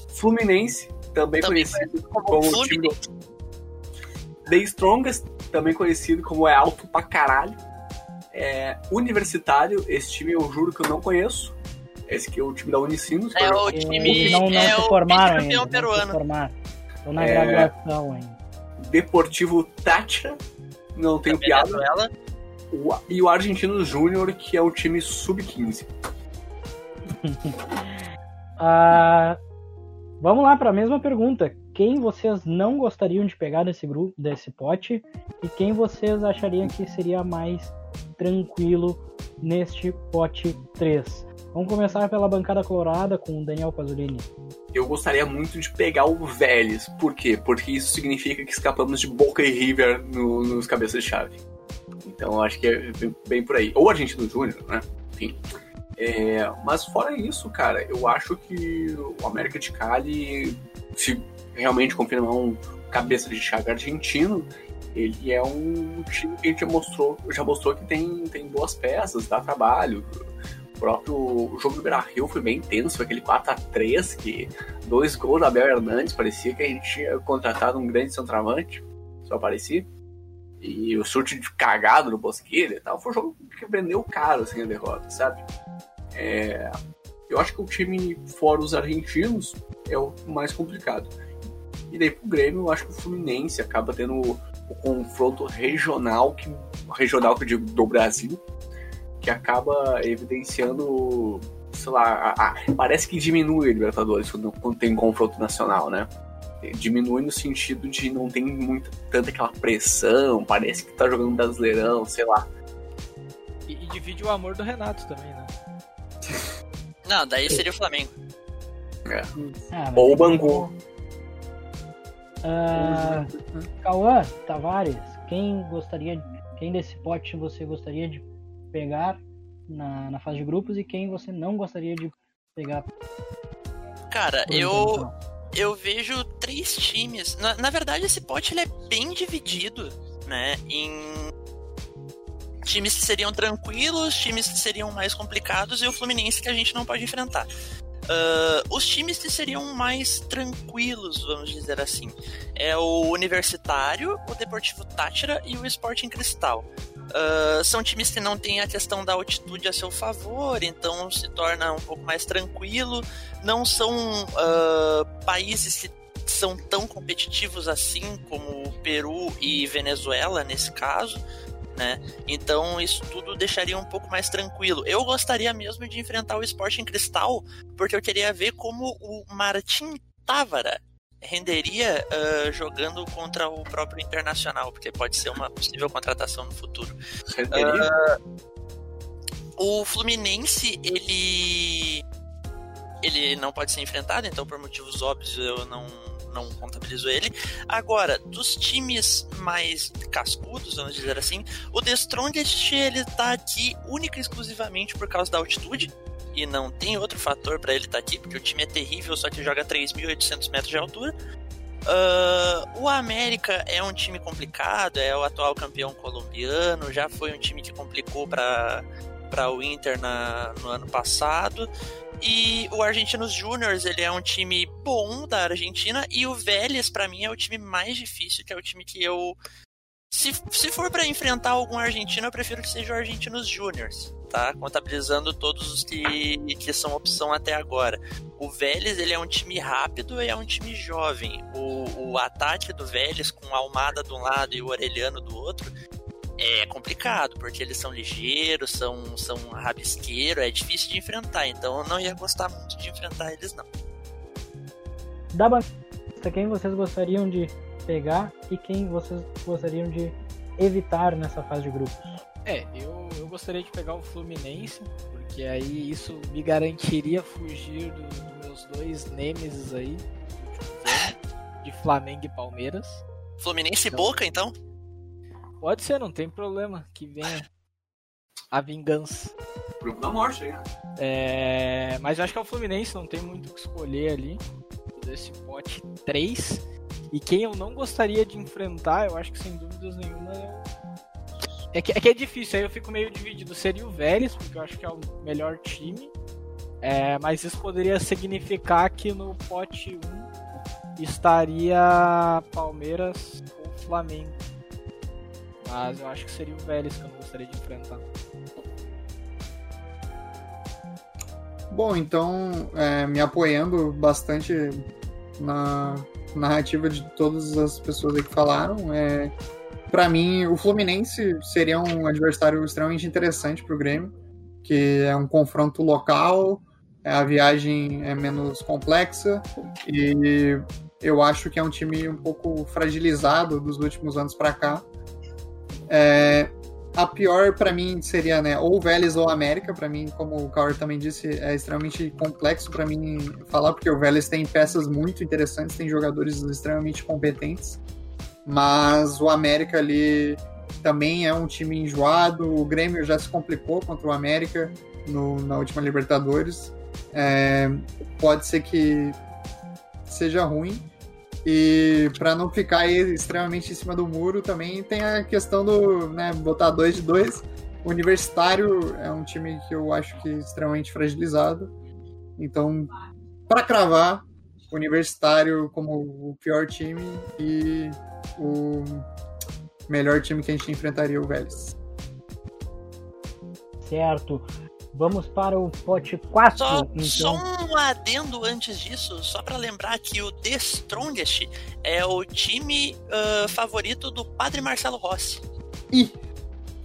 Fluminense, também, Também conhecido como como, o time do... The Strongest, também conhecido como é alto pra caralho. É, universitário, esse time eu juro que eu não conheço. Esse aqui é o time da Unicinos. É o É, time. não não é se formaram campeão ainda. Não se peruano. formaram. Estão na É. graduação ainda. Deportivo Táchira, não tenho da piada. Venezuela. O- E o Argentino Júnior, que é o time sub-15. <laughs> Ah, vamos lá para a mesma pergunta. Quem vocês não gostariam de pegar desse grupo, desse pote, e quem vocês achariam que seria mais tranquilo neste pote 3? Vamos começar pela bancada colorada com o Daniel Pasolini. Eu gostaria muito de pegar o Vélez. Por quê? Porque isso significa que escapamos de Boca e River no- nos cabeças de chave. Então acho que é bem, por aí. Ou Argentino Júnior, né? Enfim. É, mas fora isso, cara, eu acho que o América de Cali, se realmente confirmar um cabeça de chave argentino, ele é um time que já mostrou, já mostrou que tem, tem boas peças, dá trabalho. O próprio jogo do Beira-Rio foi bem intenso, foi aquele 4x3 que dois gols da Abel Hernandes, parecia que a gente tinha contratado um grande centroavante, só parecia. E o chute de cagado no Bosquilha e tal, foi um jogo que vendeu caro assim a derrota, sabe? É, eu acho que o time fora os argentinos é o mais complicado. E daí pro Grêmio, eu acho que o Fluminense acaba tendo o, o confronto regional, que, regional que eu digo do Brasil, que acaba evidenciando, sei lá, a- a- parece que diminui a Libertadores quando, quando tem confronto nacional, né? Diminui no sentido de não tem muita, tanta aquela pressão, parece que tá jogando brasileirão, sei lá. E, e divide o amor do Renato também, né? <laughs> Não, daí seria o Flamengo. Ah, mas Ou o Bangu. que- Ah, Cauã Tavares, quem gostaria, quem desse pote você gostaria de pegar na, na fase de grupos e quem você não gostaria de pegar? Cara, eu? Eu vejo três times. Na, na verdade, esse pote ele é bem dividido, né? Em times que seriam tranquilos, times que seriam mais complicados e o Fluminense que a gente não pode enfrentar. Ah, os times que seriam mais tranquilos, vamos dizer assim, é o Universitário, o Deportivo Tátira e o Sporting Cristal. Ah, são times que não têm a questão da altitude a seu favor, então se torna um pouco mais tranquilo. Não são ah, países que são tão competitivos assim como o Peru e Venezuela nesse caso. Né? Então isso tudo deixaria um pouco mais tranquilo. Eu gostaria mesmo de enfrentar o Sporting Cristal, porque eu queria ver como o Martin Távara renderia ah, jogando contra o próprio Internacional, porque pode ser uma possível contratação no futuro. Renderia? O Fluminense, ele. Ele não pode ser enfrentado, então por motivos óbvios eu não, não contabilizo ele. Agora, dos times mais cascudos, vamos dizer assim, o The Strongest ele tá aqui única e exclusivamente por causa da altitude. E não tem outro fator para ele estar aqui, porque o time é terrível, só que joga a 3.800 metros de altura. Ah, o América é um time complicado, é o atual campeão colombiano, já foi um time que complicou para para o Inter na, no ano passado. E o Argentinos Júniors, ele é um time bom da Argentina. E o Vélez, para mim, é o time mais difícil, que é o time que eu. Se, se for para enfrentar algum argentino, eu prefiro que seja o Argentinos Júniors, tá? Contabilizando todos os que, que são opção até agora. O Vélez, ele é um time rápido e é um time jovem. O, o ataque do Vélez, com a Almada de um lado e o Orelhano do outro, é complicado, porque eles são ligeiros, são, são rabisqueiros, é difícil de enfrentar, então eu não ia gostar muito de enfrentar eles, não. Da bancada, quem vocês gostariam de pegar e quem vocês gostariam de evitar nessa fase de grupos? É, eu, eu gostaria de pegar o Fluminense, porque aí isso me garantiria fugir do- dos meus dois nêmesis aí, do último ano, de Flamengo e Palmeiras. Fluminense e Então- Boca, então? Pode ser, não tem problema, que venha a vingança. Grupo da morte, hein? É, mas eu acho que é o Fluminense, não tem muito o que escolher ali desse pote 3. E quem eu não gostaria de enfrentar, eu acho que sem dúvidas nenhuma é É que, é que é difícil, aí eu fico meio dividido. Seria o Vélez, porque eu acho que é o melhor time. É, mas isso poderia significar que no pote 1 estaria Palmeiras ou Flamengo. Mas eu acho que seria o Vélez que eu não gostaria de enfrentar. Bom, então, é, me apoiando bastante na narrativa de todas as pessoas que falaram, é, para mim, o Fluminense seria um adversário extremamente interessante para o Grêmio, que é um confronto local, a viagem é menos complexa e eu acho que é um time um pouco fragilizado dos últimos anos para cá. É, a pior para mim seria, né, ou Vélez ou América. Para mim, como o Cauer também disse, é extremamente complexo para mim falar, porque o Vélez tem peças muito interessantes, tem jogadores extremamente competentes. Mas o América ali também é um time enjoado. O Grêmio já se complicou contra o América no, na última Libertadores. É, pode ser que seja ruim. E para não ficar extremamente em cima do muro, também tem a questão do né, botar dois de dois. O Universitário é um time que eu acho que é extremamente fragilizado. Então, para cravar, o Universitário como o pior time e o melhor time que a gente enfrentaria o Vélez. Certo. Vamos para o pote 4. Só, então. só um adendo antes disso, só para lembrar que o The Strongest é o time uh, favorito do Padre Marcelo Rossi. Ih!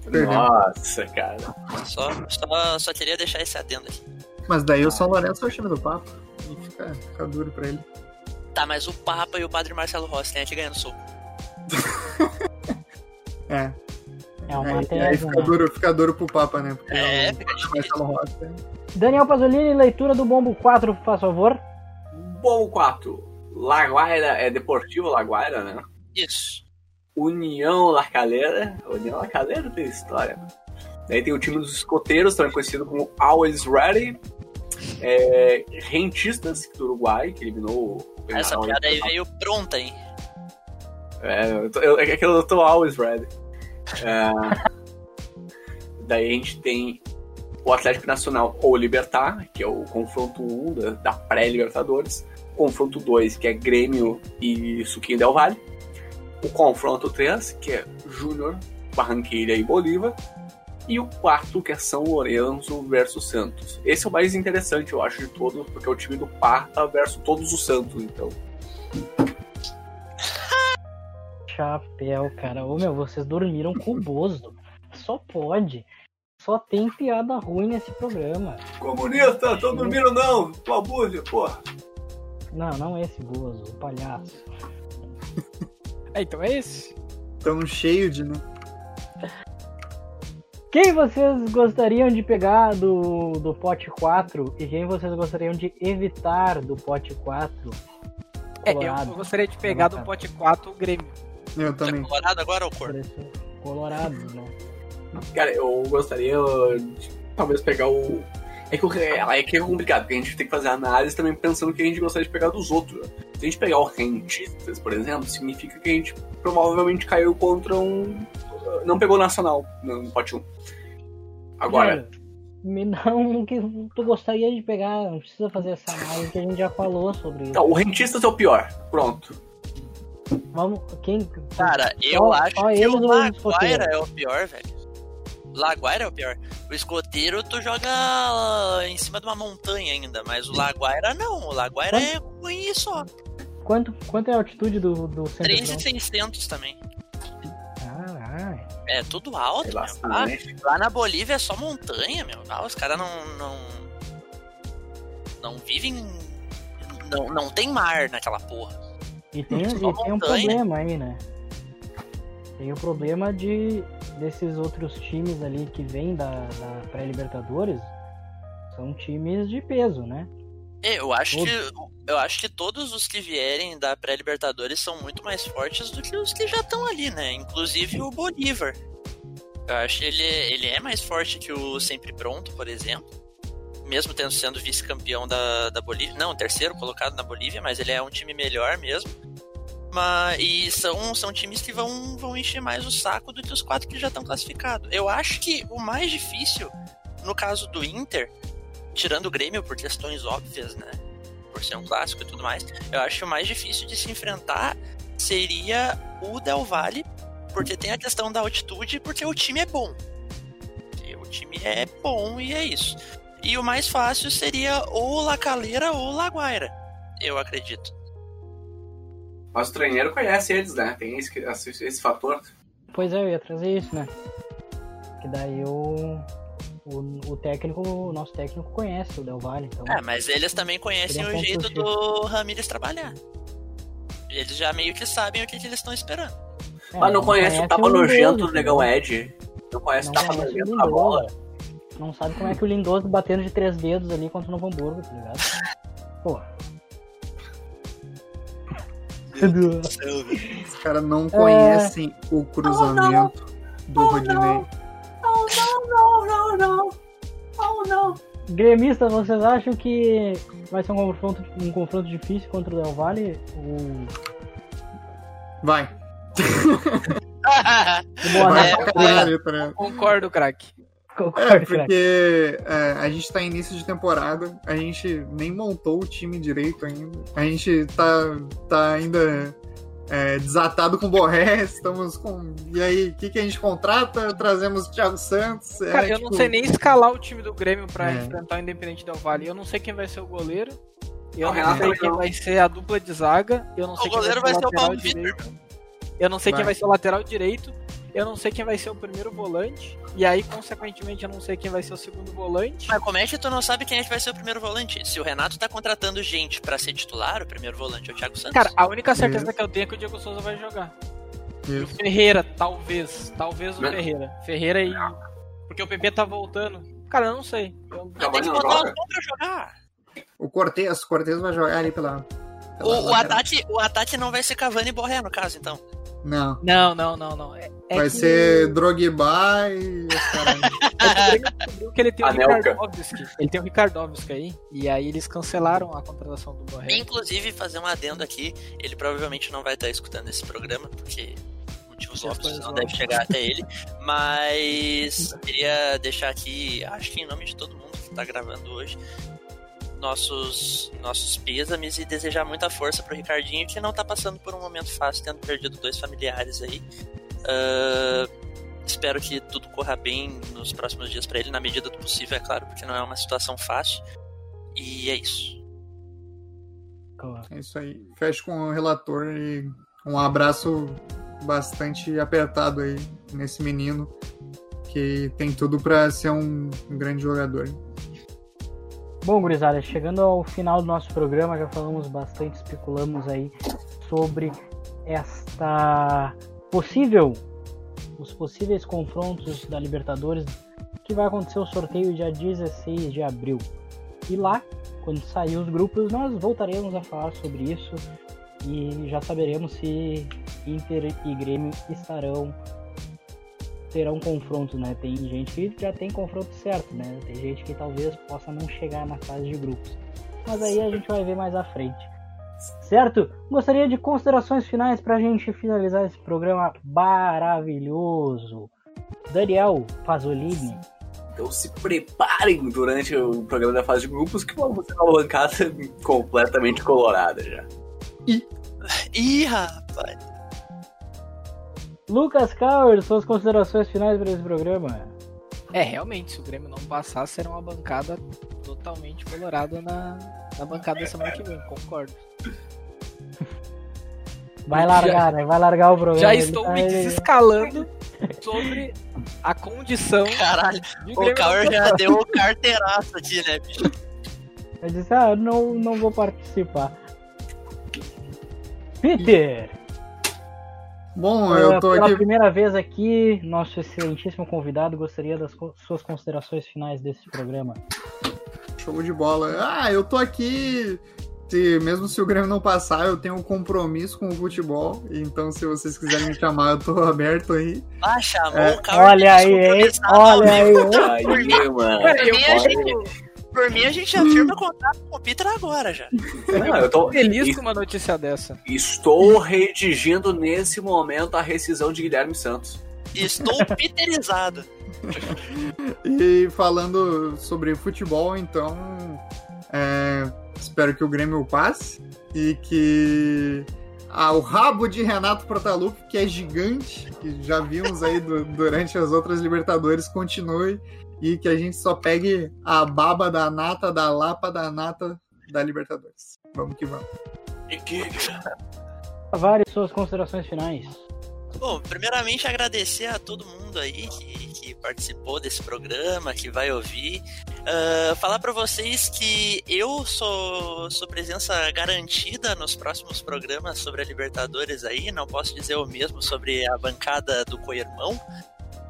Nossa, cara. Só, só, só queria deixar esse adendo aqui. Mas daí o São Lourenço é o time do Papa. E fica, fica duro pra ele. Tá, mas o Papa e o Padre Marcelo Rossi tem aqui ganhando soco. <laughs> É. É uma Aí, aí tese, fica, né? duro, fica duro pro Papa, né? Porque É, o fica difícil. Marcelo Rossi. Daniel Pasolini, leitura do Bombo 4, por favor. Bom 4. Laguaira é Deportivo Laguaira, né? Isso. União La Calera. União La Calera tem história. Daí tem o time dos escoteiros, também conhecido como Always Ready. É, Rentistas do Uruguai, que eliminou o Essa piada aí veio pronta, hein? É, eu tô- eu- é que eu tô always ready. É, daí a gente tem o Atlético Nacional ou Libertar, que é o confronto 1 da, da pré-Libertadores. Confronto 2, que é Grêmio e Suquinho Del Valle. O confronto 3, que é Júnior, Barranquilha e Bolívar. E o quarto, que é São Lourenço versus Santos. Esse é o mais interessante, eu acho, de todos, porque é o time do Parta versus todos os Santos. Então, Chapéu, cara. Ô meu, vocês dormiram com o Bozo. Só pode. Só tem piada ruim nesse programa. Comunista, tô dormindo não, tua búzia, porra. Não, não é esse Bozo, o palhaço. <laughs> É, então é esse. Tão cheio de, né? Quem vocês gostariam de pegar do, do pote 4 e quem vocês gostariam de evitar do pote 4? É, eu, gostaria de pegar do pote 4 o Grêmio. Eu Tá também. colorado agora ou cor? Colorado, né? Cara, eu gostaria de talvez pegar o. É que, o- é, é que é complicado, porque a gente tem que fazer análise também pensando que a gente gostaria de pegar dos outros. Se a gente pegar o Rentistas, por exemplo, significa que a gente provavelmente caiu contra um. Não pegou o Nacional no pote 1. Agora, Cara, um que tu gostaria de pegar, não precisa fazer essa análise que a gente já falou sobre isso. tá, o Rentistas é o pior. Pronto. Vamos, quem. Cara, eu Só- acho só que o Laguaira é o pior, velho. Laguaira é o pior. O escoteiro tu joga em cima de uma montanha ainda, mas o Laguaira não. O Laguaira é ruim só. Quanto, quanto é a altitude do, do centro 3,600 também. Caralho. É tudo alto, É meu. bastante. Lá, lá na Bolívia é só montanha, meu. Lá os caras não, não. Não vivem. Não, não tem mar naquela porra. E tem, e tem um problema aí, né? Tem o problema de desses outros times ali que vêm da, da pré-libertadores são times de peso, né? É, Eu acho, Todos. que, eu acho que todos os que vierem da pré-Libertadores são muito mais fortes do que os que já estão ali, né? Inclusive o Bolívar. Eu acho que ele, ele é mais forte que o Sempre Pronto, por exemplo. Mesmo tendo sendo vice-campeão da, da Bolívia. Não, terceiro colocado na Bolívia, mas ele é um time melhor mesmo. Mas, e são, são times que vão, vão encher mais o saco do que os quatro que já estão classificados. Eu acho que o mais difícil, no caso do Inter, tirando o Grêmio por questões óbvias, né? Por ser um clássico e tudo mais, eu acho que o mais difícil de se enfrentar seria o Del Valle, porque tem a questão da altitude, porque o time é bom. O time é bom e é isso. E o mais fácil seria ou La Calera ou La Guaira, eu acredito. Mas o treinador conhece eles, né? Tem esse, esse, esse fator. Pois é, eu ia trazer isso, né? Que daí o, o, o técnico, o nosso técnico conhece o Del Valle, então. É, mas eles também conhecem um o jeito do Ramires trabalhar. Eles já meio que sabem o que, que eles estão esperando. É, Mas não conhece o tapa nojento do né? Negão Ed. Não conhece o Não tapa conhece o nojento na bola. Lindoso. Não sabe como é que o Lindoso batendo de três dedos ali contra o Novo Hamburgo, tá ligado? Pô. Os caras não conhecem o cruzamento do Rodinei. Oh não, não, não. Oh não. Gremistas, vocês acham que vai ser um confronto, um confronto difícil contra o Del Valle? O, Vai. Boa Vai É, tá ligado? Concordo, craque. É, <laughs> porque é, a gente tá início de temporada, a gente nem montou o time direito ainda. A gente tá, tá ainda é, desatado com o Borré, estamos com. E aí, o que, que a gente contrata? Trazemos o Thiago Santos. é, Cara, eu não tipo, sei nem escalar o time do Grêmio pra É. enfrentar o Independente Del Vale. Eu não sei quem vai ser o goleiro. Eu Não, não, sei quem não. vai ser a dupla de zaga. Eu não sei O quem goleiro vai vai ser o ser o Paulo Vitor. direito. Eu não sei quem Vai. vai ser o lateral direito. Eu não sei quem vai ser o primeiro volante. E aí, consequentemente, eu não sei quem vai ser o segundo volante. Mas como é que tu não sabe quem é que vai ser o primeiro volante? Se o Renato tá contratando gente pra ser titular, o primeiro volante é o Thiago Santos. Cara, a única certeza Isso. que eu tenho é que o Diego Souza vai jogar. E o Isso. Ferreira, talvez. Talvez o Mas- Ferreira. Ferreira e. Porque o PP tá voltando. Cara, eu não sei. Eu- tem que botar os pra jogar. O Cortez, o Cortez vai jogar ali pela. pela O, o, o ataque não vai ser Cavani e Borré, no caso, então. Não. Não, não, não, não. É, é vai que- ser Drogba e os caras. <laughs> É que ele tem o. Ricardovski. Ele tem o Ricardovski aí. E aí eles cancelaram a contratação do Borré. Inclusive, fazer um adendo aqui, ele provavelmente não vai estar escutando esse programa, porque motivos óbvios não deve chegar até ele. Mas <laughs> queria deixar aqui, acho que em nome de todo mundo que tá gravando hoje, nossos, nossos pêsames e desejar muita força pro Ricardinho, que não tá passando por um momento fácil, tendo perdido dois familiares aí. Ah, espero que tudo corra bem nos próximos dias pra ele, na medida do possível, é claro, porque não é uma situação fácil. E é isso. É isso aí. Fecho com o relator e um abraço bastante apertado aí nesse menino que tem tudo pra ser um, um grande jogador. Bom, gurizada, chegando ao final do nosso programa, já falamos bastante, especulamos aí sobre esta possível, os possíveis confrontos da Libertadores, que vai acontecer o sorteio dia 16 de abril. E lá, quando sair os grupos, nós voltaremos a falar sobre isso e já saberemos se Inter e Grêmio estarão terão confronto, né? Tem gente que já tem confronto certo, né? Tem gente que talvez possa não chegar na fase de grupos. Mas aí a gente vai ver mais à frente. Certo? Gostaria de considerações finais pra gente finalizar esse programa maravilhoso. Daniel Pasolini, Então se preparem durante o programa da fase de grupos que vamos ter uma bancada <laughs> completamente colorada já. Ih, rapaz! Lucas Cauer, suas considerações finais para esse programa. É, realmente, se o Grêmio não passar, será uma bancada totalmente colorada na, na bancada da semana que vem, concordo. Vai largar, né? Vai largar o programa. Já estou tá- me desescalando sobre a condição Caralho, o Cauer já deu o carteiraço aqui, né, bicho? Eu disse, ah, não, não vou participar. Peter! Bom, eh, eu tô pela aqui. primeira vez aqui, nosso excelentíssimo convidado gostaria das co- suas considerações finais desse programa. Show de bola. Ah, eu tô aqui. Se, mesmo se o Grêmio não passar, eu tenho um compromisso com o futebol. Então, se vocês quiserem me chamar, eu tô aberto aí. Ah, chamou É, o Cauer Olha aí, Olha aí, hein? Aí, mano. Cara, eu Pra Por mim, a gente já firma contato com o Peter agora já. Não, eu tô Feliz com uma notícia dessa. Estou redigindo nesse momento a rescisão de Guilherme Santos. Estou peterizado. E falando sobre futebol, então, é, espero que o Grêmio passe e que ah, o rabo de Renato Portaluppi, que é gigante, que já vimos aí du- durante as outras Libertadores, continue e que a gente só pegue a baba da nata, da lapa da nata da Libertadores. Vamos que vamos. Várias suas considerações finais. Bom, primeiramente agradecer a todo mundo aí que, que participou desse programa, que vai ouvir. Ah, falar pra vocês que eu sou, sou presença garantida nos próximos programas sobre a Libertadores aí. Não posso dizer o mesmo sobre a bancada do Coirmão.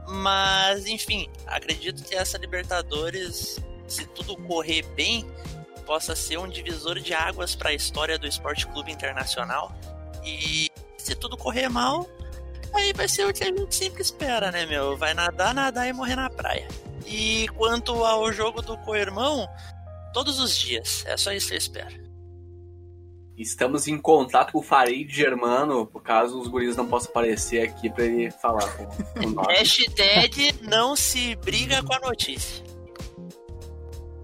Mas, enfim, acredito que essa Libertadores, se tudo correr bem, possa ser um divisor de águas para a história do Esporte Clube Internacional. E se tudo correr mal, aí vai ser o que a gente sempre espera, né, meu? Vai nadar, nadar e morrer na praia. E quanto ao jogo do co-irmão, todos os dias. É só isso que eu espero. Estamos em contato com o Farid Germano, por caso os guris não possam aparecer aqui pra ele falar com, com nós. Hashtag não se briga com a notícia.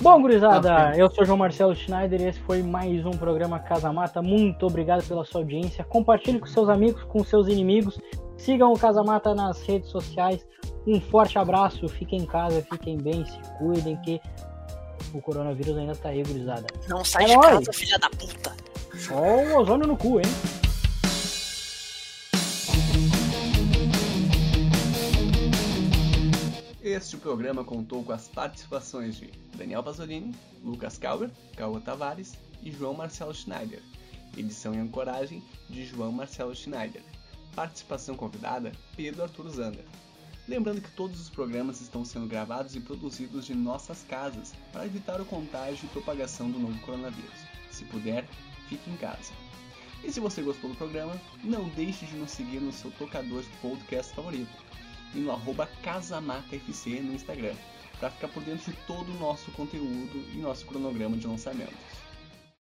Bom, gurizada, Tá eu sou João Marcelo Schneider e esse foi mais um programa Casa Mata. Muito obrigado pela sua audiência. Compartilhe com seus amigos, com seus inimigos. Sigam o Casa Mata nas redes sociais. Um forte abraço, fiquem em casa, fiquem bem, se cuidem que o coronavírus ainda tá aí, gurizada. Não sai É de nóis. casa, filha da puta. Só o ozônio no cu, hein? Este programa contou com as participações de Daniel Pasolini, Lucas Kauber, Cauã Tavares e João Marcelo Schneider. Edição e ancoragem de João Marcelo Schneider. Participação convidada Pedro Arthur Zander. Lembrando que todos os programas estão sendo gravados e produzidos de nossas casas para evitar o contágio e propagação do novo coronavírus. Se puder, fique em casa. E se você gostou do programa, não deixe de nos seguir no seu tocador de podcast favorito e no arroba no Instagram, para ficar por dentro de todo o nosso conteúdo e nosso cronograma de lançamentos.